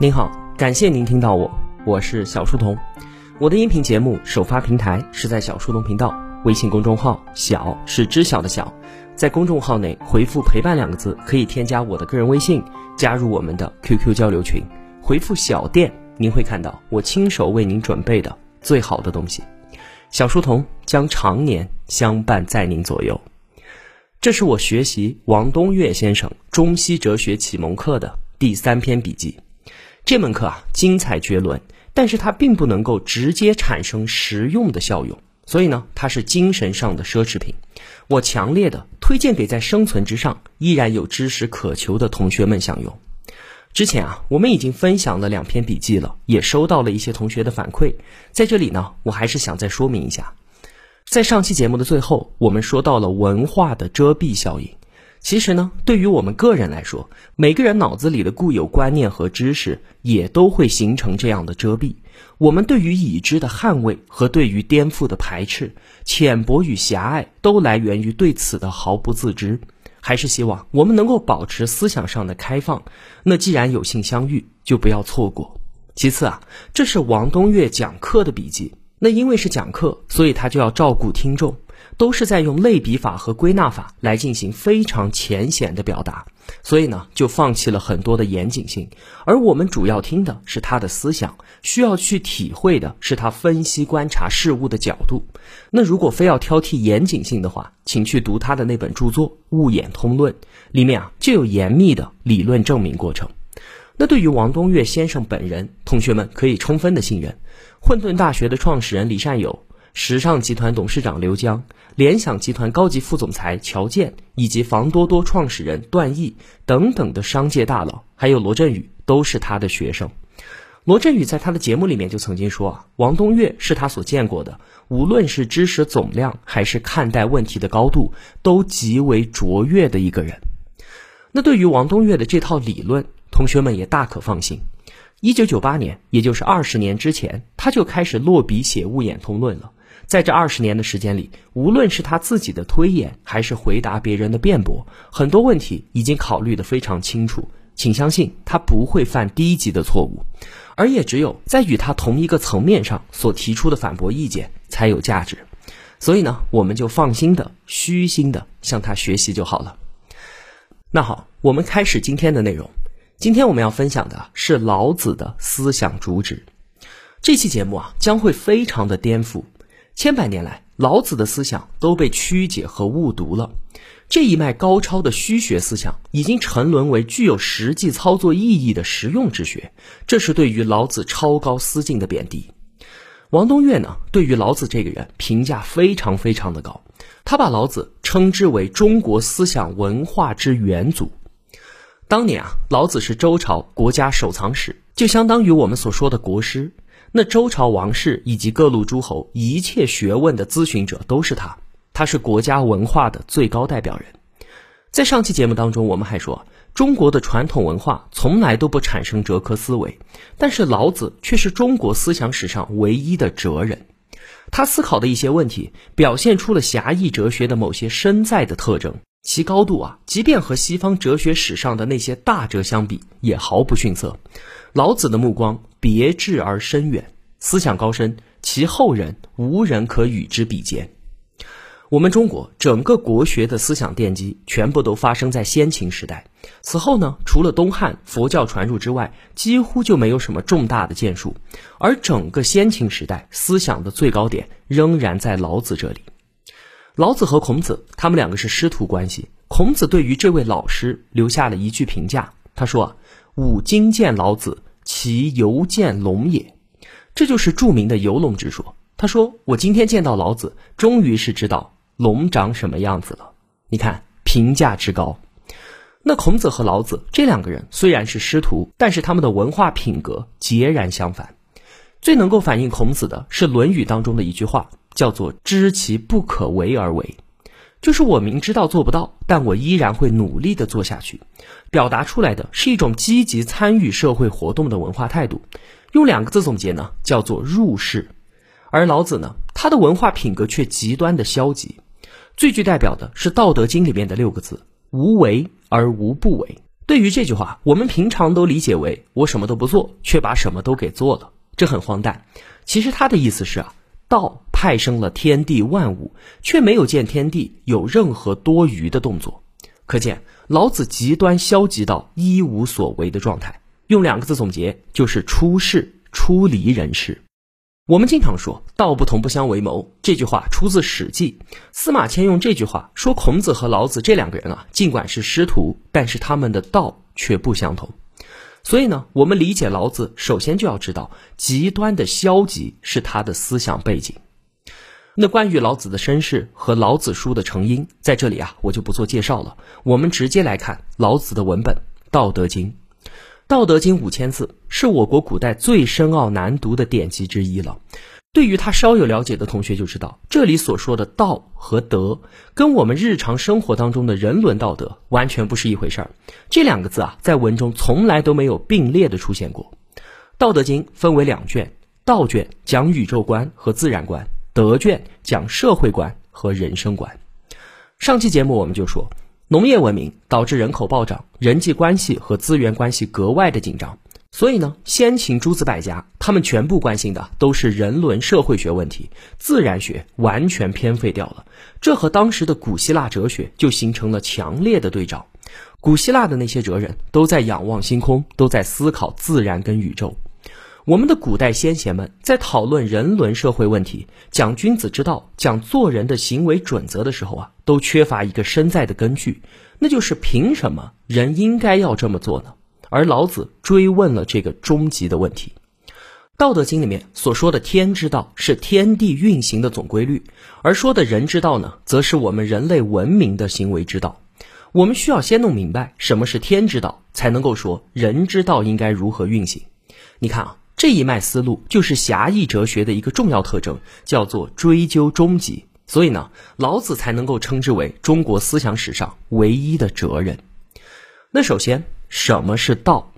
您好，感谢您听到我，我是小书童。我的音频节目首发平台是在小书童频道微信公众号，小是知晓的小，在公众号内回复“陪伴”两个字，可以添加我的个人微信，加入我们的 QQ 交流群。回复“小店”，您会看到我亲手为您准备的最好的东西。小书童将常年相伴在您左右。这是我学习王东岳先生中西哲学启蒙课的第三篇笔记。这门课啊，精彩绝伦。但是它并不能够直接产生实用的效用，所以呢，它是精神上的奢侈品。我强烈的推荐给在生存之上依然有知识渴求的同学们享用。之前啊，我们已经分享了两篇笔记了，也收到了一些同学的反馈。在这里呢，我还是想再说明一下，在上期节目的最后，我们说到了文化的遮蔽效应。其实呢，对于我们个人来说，每个人脑子里的固有观念和知识也都会形成这样的遮蔽。我们对于已知的捍卫和对于颠覆的排斥，浅薄与狭隘，都来源于对此的毫不自知。还是希望我们能够保持思想上的开放。那既然有幸相遇，就不要错过。其次啊，这是王东岳讲课的笔记，那因为是讲课，所以他就要照顾听众。都是在用类比法和归纳法来进行非常浅显的表达，所以呢，就放弃了很多的严谨性，而我们主要听的是他的思想，需要去体会的是他分析观察事物的角度。那如果非要挑剔严谨性的话，请去读他的那本著作《物演通论》，里面啊就有严密的理论证明过程。那对于王东岳先生本人，同学们可以充分的信任。混沌大学的创始人李善友。时尚集团董事长刘江、联想集团高级副总裁乔建以及房多多创始人段毅等等的商界大佬，还有罗振宇都是他的学生。罗振宇在他的节目里面就曾经说啊，王东岳是他所见过的，无论是知识总量还是看待问题的高度，都极为卓越的一个人。那对于王东岳的这套理论，同学们也大可放心。一九九八年，也就是二十年之前，他就开始落笔写《物演通论》了。在这二十年的时间里，无论是他自己的推演，还是回答别人的辩驳，很多问题已经考虑得非常清楚。请相信他不会犯低级的错误，而也只有在与他同一个层面上所提出的反驳意见才有价值。所以呢，我们就放心的、虚心的向他学习就好了。那好，我们开始今天的内容。今天我们要分享的是老子的思想主旨。这期节目啊，将会非常的颠覆。千百年来，老子的思想都被曲解和误读了。这一脉高超的虚学思想，已经沉沦为具有实际操作意义的实用之学。这是对于老子超高思境的贬低。王东岳呢，对于老子这个人评价非常非常的高。他把老子称之为中国思想文化之元祖。当年啊，老子是周朝国家守藏史，就相当于我们所说的国师。那周朝王室以及各路诸侯一切学问的咨询者都是他，他是国家文化的最高代表人。在上期节目当中，我们还说中国的传统文化从来都不产生哲科思维，但是老子却是中国思想史上唯一的哲人。他思考的一些问题，表现出了狭义哲学的某些深在的特征，其高度啊，即便和西方哲学史上的那些大哲相比，也毫不逊色。老子的目光。别致而深远，思想高深，其后人无人可与之比肩。我们中国整个国学的思想奠基，全部都发生在先秦时代。此后呢，除了东汉佛教传入之外，几乎就没有什么重大的建树。而整个先秦时代，思想的最高点仍然在老子这里。老子和孔子，他们两个是师徒关系。孔子对于这位老师留下了一句评价，他说：“吾今见老子。”其犹见龙也，这就是著名的游龙之说。他说：“我今天见到老子，终于是知道龙长什么样子了。”你看评价之高。那孔子和老子这两个人虽然是师徒，但是他们的文化品格截然相反。最能够反映孔子的是《论语》当中的一句话，叫做“知其不可为而为”。就是我明知道做不到，但我依然会努力的做下去，表达出来的是一种积极参与社会活动的文化态度。用两个字总结呢，叫做入世。而老子呢，他的文化品格却极端的消极。最具代表的是《道德经》里面的六个字：无为而无不为。对于这句话，我们平常都理解为我什么都不做，却把什么都给做了，这很荒诞。其实他的意思是啊，道派生了天地万物，却没有见天地有任何多余的动作。可见老子极端消极到一无所为的状态。用两个字总结，就是出世出离人世。我们经常说“道不同不相为谋”，这句话出自《史记》。司马迁用这句话说孔子和老子这两个人啊，尽管是师徒，但是他们的道却不相同。所以呢，我们理解老子，首先就要知道极端的消极是他的思想背景。那关于老子的身世和老子书的成因，在这里啊，我就不做介绍了。我们直接来看老子的文本《道德经》。《道德经》五千字，是我国古代最深奥难读的典籍之一了。对于他稍有了解的同学就知道，这里所说的道和德，跟我们日常生活当中的人伦道德完全不是一回事儿。这两个字啊，在文中从来都没有并列的出现过。《道德经》分为两卷，道卷讲宇宙观和自然观，德卷讲社会观和人生观。上期节目我们就说。农业文明导致人口暴涨，人际关系和资源关系格外的紧张。所以呢，先秦诸子百家，他们全部关心的都是人伦社会学问题，自然学完全偏废掉了。这和当时的古希腊哲学就形成了强烈的对照。古希腊的那些哲人都在仰望星空，都在思考自然跟宇宙。我们的古代先贤们在讨论人伦社会问题、讲君子之道、讲做人的行为准则的时候啊，都缺乏一个身在的根据，那就是凭什么人应该要这么做呢？而老子追问了这个终极的问题。《道德经》里面所说的天之道是天地运行的总规律，而说的人之道呢，则是我们人类文明的行为之道。我们需要先弄明白什么是天之道，才能够说人之道应该如何运行。你看啊。这一脉思路就是狭义哲学的一个重要特征，叫做追究终极。所以呢，老子才能够称之为中国思想史上唯一的哲人。那首先，什么是道？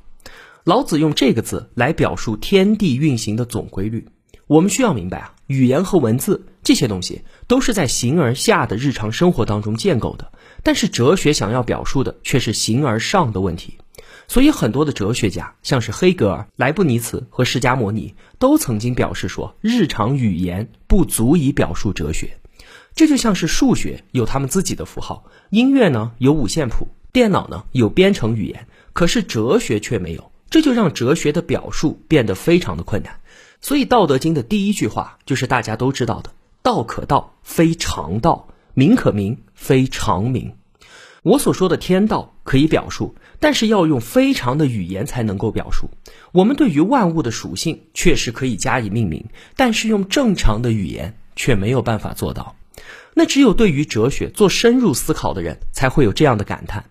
老子用这个字来表述天地运行的总规律。我们需要明白啊，语言和文字这些东西都是在形而下的日常生活当中建构的，但是哲学想要表述的却是形而上的问题。所以，很多的哲学家，像是黑格尔、莱布尼茨和释迦摩尼，都曾经表示说，日常语言不足以表述哲学。这就像是数学有他们自己的符号，音乐呢有五线谱，电脑呢有编程语言，可是哲学却没有。这就让哲学的表述变得非常的困难。所以，《道德经》的第一句话就是大家都知道的：“道可道，非常道；名可名，非常名。”我所说的天道可以表述，但是要用非常的语言才能够表述。我们对于万物的属性确实可以加以命名，但是用正常的语言却没有办法做到。那只有对于哲学做深入思考的人才会有这样的感叹：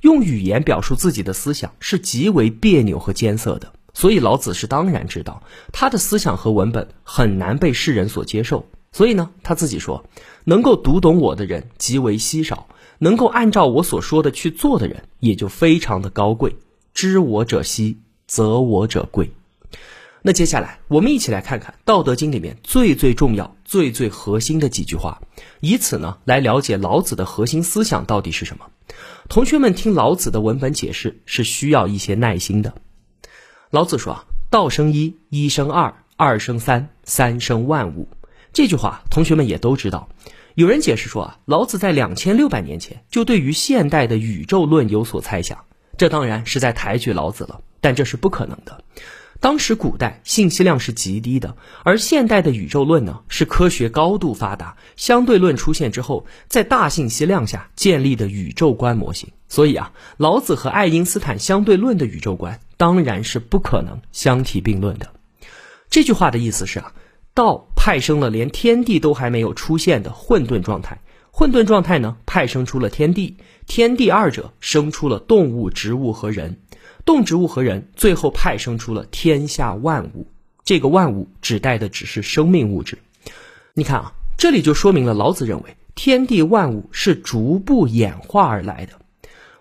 用语言表述自己的思想是极为别扭和艰涩的。所以老子是当然知道，他的思想和文本很难被世人所接受。所以呢，他自己说，能够读懂我的人极为稀少。能够按照我所说的去做的人，也就非常的高贵。知我者希，则我者贵。那接下来，我们一起来看看《道德经》里面最最重要、最最核心的几句话，以此呢来了解老子的核心思想到底是什么。同学们听老子的文本解释是需要一些耐心的。老子说：“道生一，一生二，二生三，三生万物。”这句话，同学们也都知道。有人解释说啊，老子在两千六百年前就对于现代的宇宙论有所猜想，这当然是在抬举老子了，但这是不可能的。当时古代信息量是极低的，而现代的宇宙论呢，是科学高度发达，相对论出现之后，在大信息量下建立的宇宙观模型。所以啊，老子和爱因斯坦相对论的宇宙观当然是不可能相提并论的。这句话的意思是啊。道派生了连天地都还没有出现的混沌状态，混沌状态呢派生出了天地，天地二者生出了动物、植物和人，动植物和人最后派生出了天下万物。这个万物指代的只是生命物质。你看啊，这里就说明了老子认为天地万物是逐步演化而来的。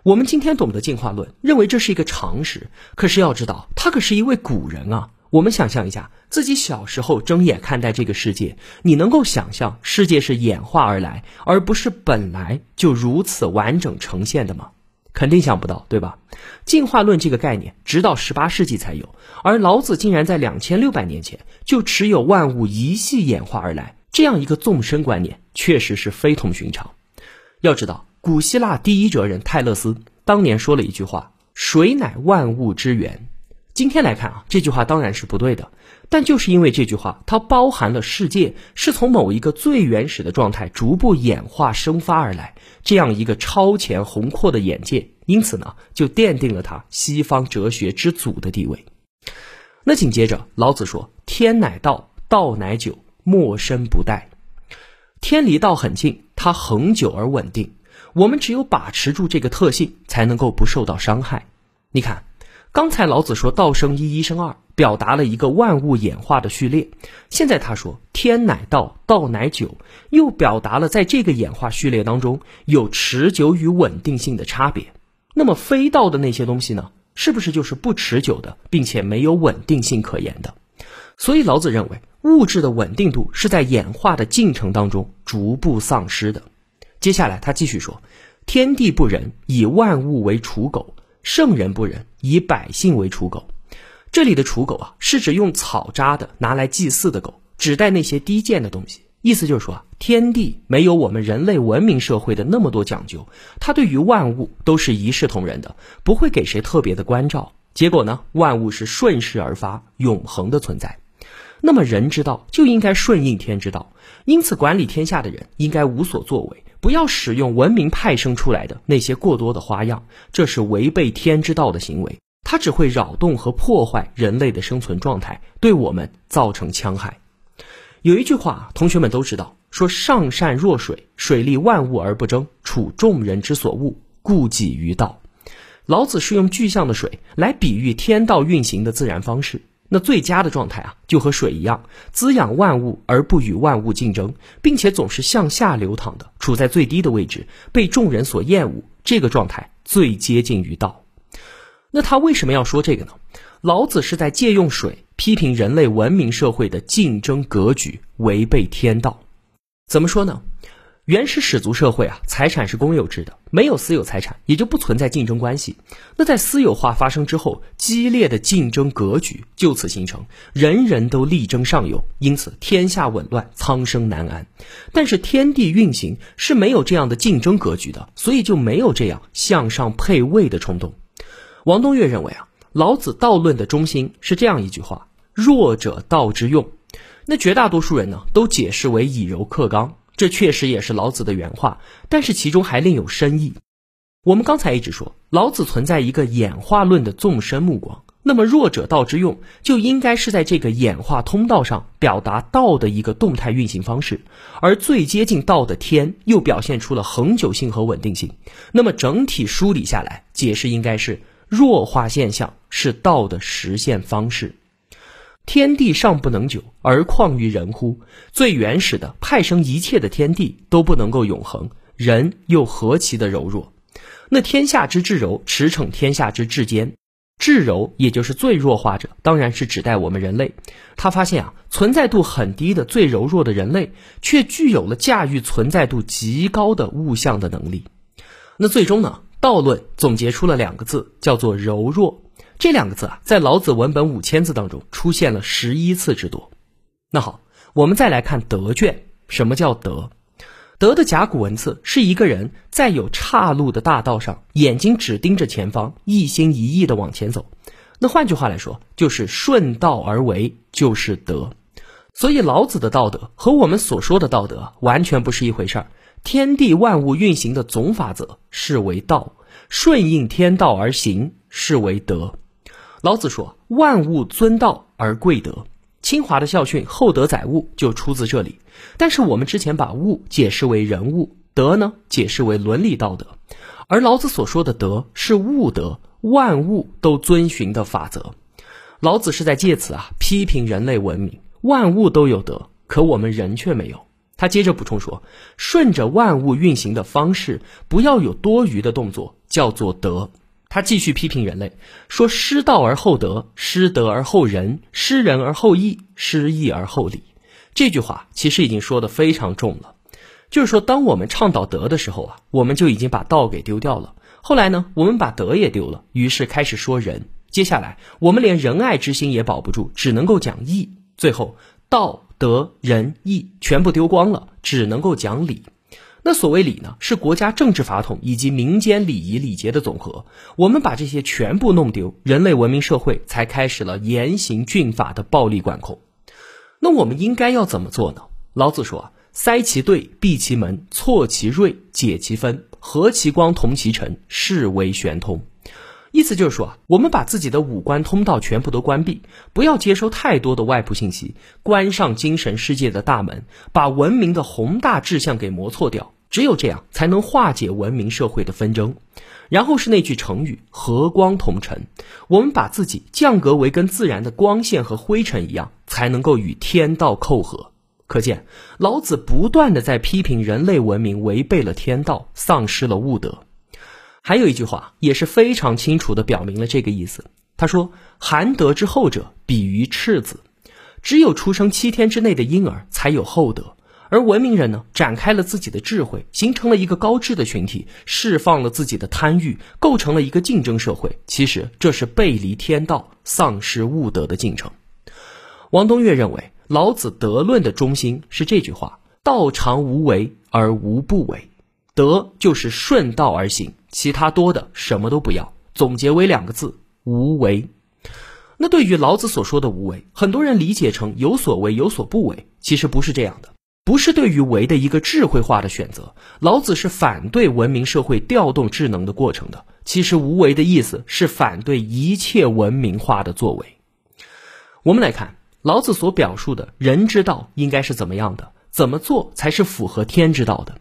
我们今天懂得进化论，认为这是一个常识，可是要知道，他可是一位古人啊。我们想象一下，自己小时候睁眼看待这个世界，你能够想象世界是演化而来，而不是本来就如此完整呈现的吗？肯定想不到，对吧？进化论这个概念直到十八世纪才有，而老子竟然在两千六百年前就持有万物一系演化而来这样一个纵深观念，确实是非同寻常。要知道，古希腊第一哲人泰勒斯当年说了一句话：“水乃万物之源。”今天来看啊，这句话当然是不对的。但就是因为这句话，它包含了世界是从某一个最原始的状态逐步演化生发而来这样一个超前宏阔的眼界，因此呢，就奠定了它西方哲学之祖的地位。那紧接着，老子说：“天乃道，道乃久，莫身不殆。”天离道很近，它恒久而稳定。我们只有把持住这个特性，才能够不受到伤害。你看。刚才老子说道生一，一生二，表达了一个万物演化的序列。现在他说天乃道，道乃久，又表达了在这个演化序列当中有持久与稳定性的差别。那么非道的那些东西呢？是不是就是不持久的，并且没有稳定性可言的？所以老子认为物质的稳定度是在演化的进程当中逐步丧失的。接下来他继续说：天地不仁，以万物为刍狗。圣人不仁，以百姓为刍狗。这里的刍狗啊，是指用草扎的、拿来祭祀的狗，指代那些低贱的东西。意思就是说，天地没有我们人类文明社会的那么多讲究，它对于万物都是一视同仁的，不会给谁特别的关照。结果呢，万物是顺势而发，永恒的存在。那么人之道就应该顺应天之道，因此管理天下的人应该无所作为。不要使用文明派生出来的那些过多的花样，这是违背天之道的行为，它只会扰动和破坏人类的生存状态，对我们造成戕害。有一句话，同学们都知道，说上善若水，水利万物而不争，处众人之所恶，故几于道。老子是用具象的水来比喻天道运行的自然方式。那最佳的状态啊，就和水一样，滋养万物而不与万物竞争，并且总是向下流淌的，处在最低的位置，被众人所厌恶。这个状态最接近于道。那他为什么要说这个呢？老子是在借用水批评人类文明社会的竞争格局违背天道。怎么说呢？原始始族社会啊，财产是公有制的，没有私有财产，也就不存在竞争关系。那在私有化发生之后，激烈的竞争格局就此形成，人人都力争上游，因此天下紊乱，苍生难安。但是天地运行是没有这样的竞争格局的，所以就没有这样向上配位的冲动。王东岳认为啊，老子道论的中心是这样一句话：弱者道之用。那绝大多数人呢，都解释为以柔克刚。这确实也是老子的原话，但是其中还另有深意。我们刚才一直说老子存在一个演化论的纵深目光，那么弱者道之用就应该是在这个演化通道上表达道的一个动态运行方式，而最接近道的天又表现出了恒久性和稳定性。那么整体梳理下来，解释应该是弱化现象是道的实现方式。天地尚不能久，而况于人乎？最原始的派生一切的天地都不能够永恒，人又何其的柔弱？那天下之至柔，驰骋天下之至坚。至柔也就是最弱化者，当然是指代我们人类。他发现啊，存在度很低的最柔弱的人类，却具有了驾驭存在度极高的物象的能力。那最终呢？道论总结出了两个字，叫做柔弱。这两个字啊，在老子文本五千字当中出现了十一次之多。那好，我们再来看德卷。什么叫德？德的甲骨文字是一个人在有岔路的大道上，眼睛只盯着前方，一心一意的往前走。那换句话来说，就是顺道而为，就是德。所以老子的道德和我们所说的道德完全不是一回事儿。天地万物运行的总法则是为道，顺应天道而行是为德。老子说：“万物尊道而贵德。”清华的校训“厚德载物”就出自这里。但是我们之前把物解释为人物，德呢解释为伦理道德，而老子所说的德是物德，万物都遵循的法则。老子是在借此啊批评人类文明，万物都有德，可我们人却没有。他接着补充说：“顺着万物运行的方式，不要有多余的动作，叫做德。”他继续批评人类，说：“失道而后德，失德而后仁，失仁而后义，失义而后礼。”这句话其实已经说的非常重了，就是说，当我们倡导德的时候啊，我们就已经把道给丢掉了；后来呢，我们把德也丢了，于是开始说仁。接下来，我们连仁爱之心也保不住，只能够讲义。最后，道德仁义全部丢光了，只能够讲理。那所谓礼呢，是国家政治法统以及民间礼仪礼节的总和。我们把这些全部弄丢，人类文明社会才开始了严刑峻法的暴力管控。那我们应该要怎么做呢？老子说：“塞其兑，闭其门，错其锐，解其分，和其光，同其尘，是为玄通。”意思就是说啊，我们把自己的五官通道全部都关闭，不要接收太多的外部信息，关上精神世界的大门，把文明的宏大志向给磨错掉。只有这样，才能化解文明社会的纷争。然后是那句成语“和光同尘”，我们把自己降格为跟自然的光线和灰尘一样，才能够与天道扣合。可见，老子不断的在批评人类文明违背了天道，丧失了物德。还有一句话也是非常清楚地表明了这个意思。他说：“含德之厚者，比于赤子。只有出生七天之内的婴儿才有厚德，而文明人呢，展开了自己的智慧，形成了一个高智的群体，释放了自己的贪欲，构成了一个竞争社会。其实这是背离天道、丧失物德的进程。”王东岳认为，老子德论的中心是这句话：“道常无为而无不为。”德就是顺道而行。其他多的什么都不要，总结为两个字：无为。那对于老子所说的无为，很多人理解成有所为有所不为，其实不是这样的，不是对于为的一个智慧化的选择。老子是反对文明社会调动智能的过程的。其实无为的意思是反对一切文明化的作为。我们来看老子所表述的人之道应该是怎么样的，怎么做才是符合天之道的。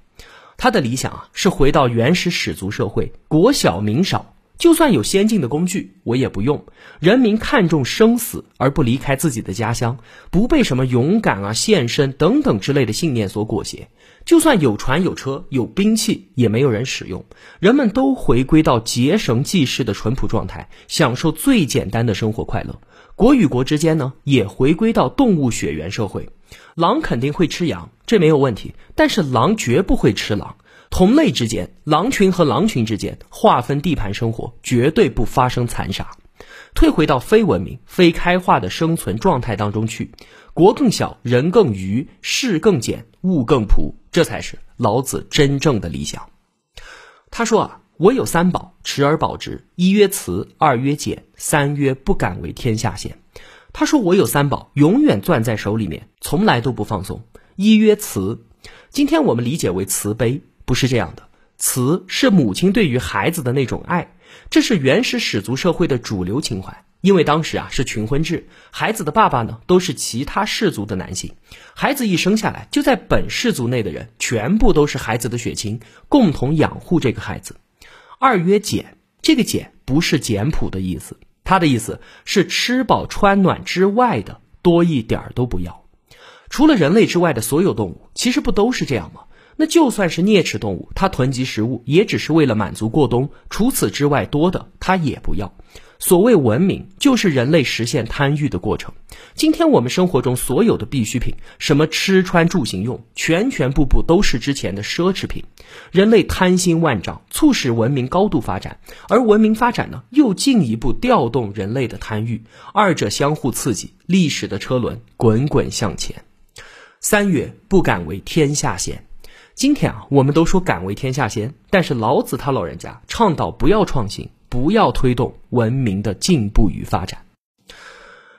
他的理想啊，是回到原始始族社会，国小民少，就算有先进的工具，我也不用。人民看重生死而不离开自己的家乡，不被什么勇敢啊、献身等等之类的信念所裹挟。就算有船有车有兵器，也没有人使用。人们都回归到结绳记事的淳朴状态，享受最简单的生活快乐。国与国之间呢，也回归到动物血缘社会。狼肯定会吃羊，这没有问题。但是狼绝不会吃狼。同类之间，狼群和狼群之间划分地盘生活，绝对不发生残杀。退回到非文明、非开化的生存状态当中去，国更小，人更愚，事更简，物更朴，这才是老子真正的理想。他说啊，我有三宝，持而保之：一曰慈，二曰俭，三曰不敢为天下先。他说：“我有三宝，永远攥在手里面，从来都不放松。一曰慈，今天我们理解为慈悲，不是这样的。慈是母亲对于孩子的那种爱，这是原始始族社会的主流情怀。因为当时啊是群婚制，孩子的爸爸呢都是其他氏族的男性，孩子一生下来就在本氏族内的人全部都是孩子的血亲，共同养护这个孩子。二曰简，这个简不是简朴的意思。”他的意思是吃饱穿暖之外的多一点儿都不要。除了人类之外的所有动物，其实不都是这样吗？那就算是啮齿动物，它囤积食物也只是为了满足过冬，除此之外多的它也不要。所谓文明，就是人类实现贪欲的过程。今天我们生活中所有的必需品，什么吃穿住行用，全全部部都是之前的奢侈品。人类贪心万丈，促使文明高度发展，而文明发展呢，又进一步调动人类的贪欲，二者相互刺激，历史的车轮滚滚向前。三月不敢为天下先。今天啊，我们都说敢为天下先，但是老子他老人家倡导不要创新。不要推动文明的进步与发展。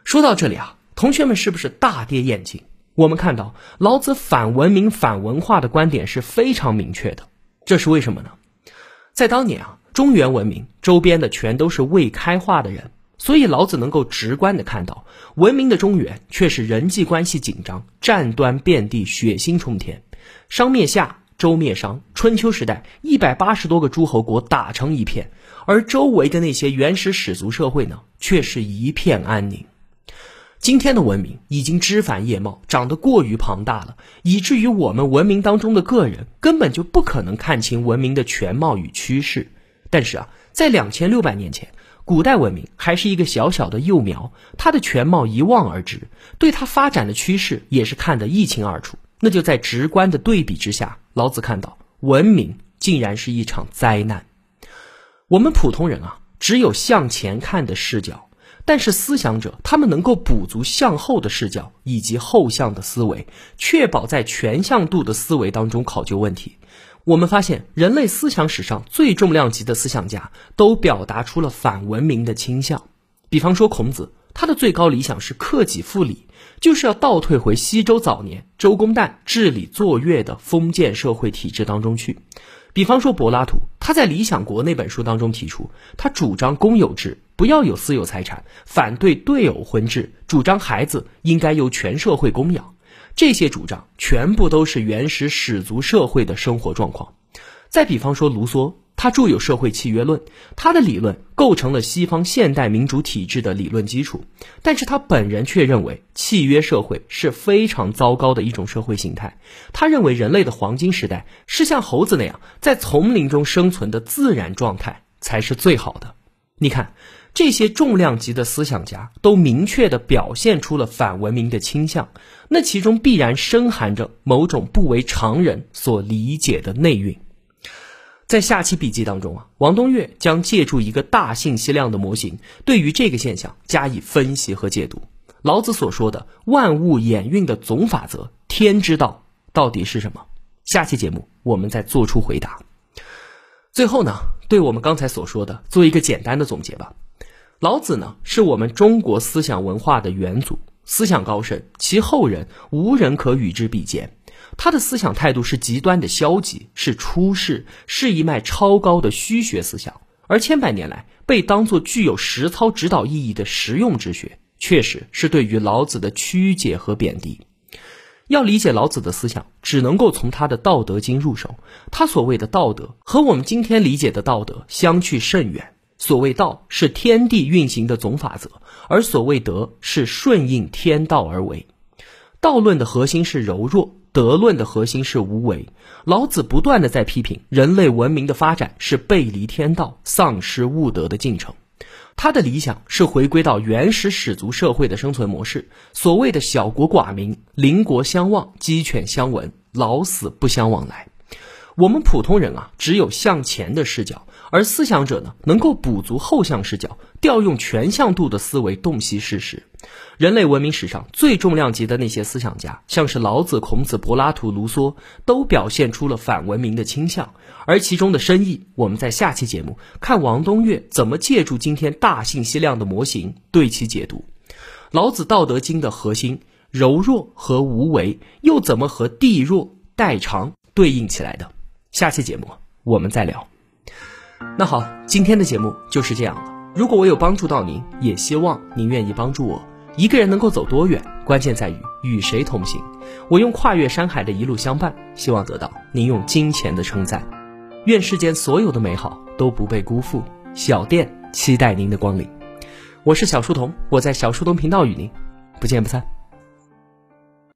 说到这里啊，同学们是不是大跌眼镜？我们看到老子反文明、反文化的观点是非常明确的。这是为什么呢？在当年啊，中原文明周边的全都是未开化的人，所以老子能够直观的看到，文明的中原却是人际关系紧张、战端遍地、血腥冲天，商灭夏。周灭商，春秋时代一百八十多个诸侯国打成一片，而周围的那些原始始族社会呢，却是一片安宁。今天的文明已经枝繁叶茂，长得过于庞大了，以至于我们文明当中的个人根本就不可能看清文明的全貌与趋势。但是啊，在两千六百年前，古代文明还是一个小小的幼苗，它的全貌一望而知，对它发展的趋势也是看得一清二楚。那就在直观的对比之下，老子看到文明竟然是一场灾难。我们普通人啊，只有向前看的视角。但是思想者，他们能够补足向后的视角以及后向的思维，确保在全向度的思维当中考究问题。我们发现，人类思想史上最重量级的思想家都表达出了反文明的倾向。比方说孔子，他的最高理想是克己复礼，就是要倒退回西周早年周公旦治理作乐的封建社会体制当中去。比方说柏拉图，他在《理想国》那本书当中提出，他主张公有制。不要有私有财产，反对对偶婚制，主张孩子应该由全社会供养。这些主张全部都是原始始族社会的生活状况。再比方说卢梭，他著有《社会契约论》，他的理论构成了西方现代民主体制的理论基础。但是他本人却认为契约社会是非常糟糕的一种社会形态。他认为人类的黄金时代是像猴子那样在丛林中生存的自然状态才是最好的。你看。这些重量级的思想家都明确地表现出了反文明的倾向，那其中必然深含着某种不为常人所理解的内蕴。在下期笔记当中啊，王东岳将借助一个大信息量的模型，对于这个现象加以分析和解读。老子所说的万物演运的总法则“天之道”到底是什么？下期节目我们再做出回答。最后呢，对我们刚才所说的做一个简单的总结吧。老子呢，是我们中国思想文化的元祖，思想高深，其后人无人可与之比肩。他的思想态度是极端的消极，是出世，是一脉超高的虚学思想，而千百年来被当作具有实操指导意义的实用之学，确实是对于老子的曲解和贬低。要理解老子的思想，只能够从他的《道德经》入手。他所谓的道德，和我们今天理解的道德相去甚远。所谓道是天地运行的总法则，而所谓德是顺应天道而为。道论的核心是柔弱，德论的核心是无为。老子不断的在批评人类文明的发展是背离天道、丧失物德的进程。他的理想是回归到原始始族社会的生存模式，所谓的小国寡民、邻国相望、鸡犬相闻、老死不相往来。我们普通人啊，只有向前的视角。而思想者呢，能够补足后向视角，调用全向度的思维洞悉事实。人类文明史上最重量级的那些思想家，像是老子、孔子、柏拉图、卢梭，都表现出了反文明的倾向。而其中的深意，我们在下期节目看王东岳怎么借助今天大信息量的模型对其解读。老子《道德经》的核心柔弱和无为，又怎么和地弱代偿对应起来的？下期节目我们再聊。那好，今天的节目就是这样了。如果我有帮助到您，也希望您愿意帮助我。一个人能够走多远，关键在于与谁同行。我用跨越山海的一路相伴，希望得到您用金钱的称赞。愿世间所有的美好都不被辜负。小店期待您的光临。我是小书童，我在小书童频道与您不见不散。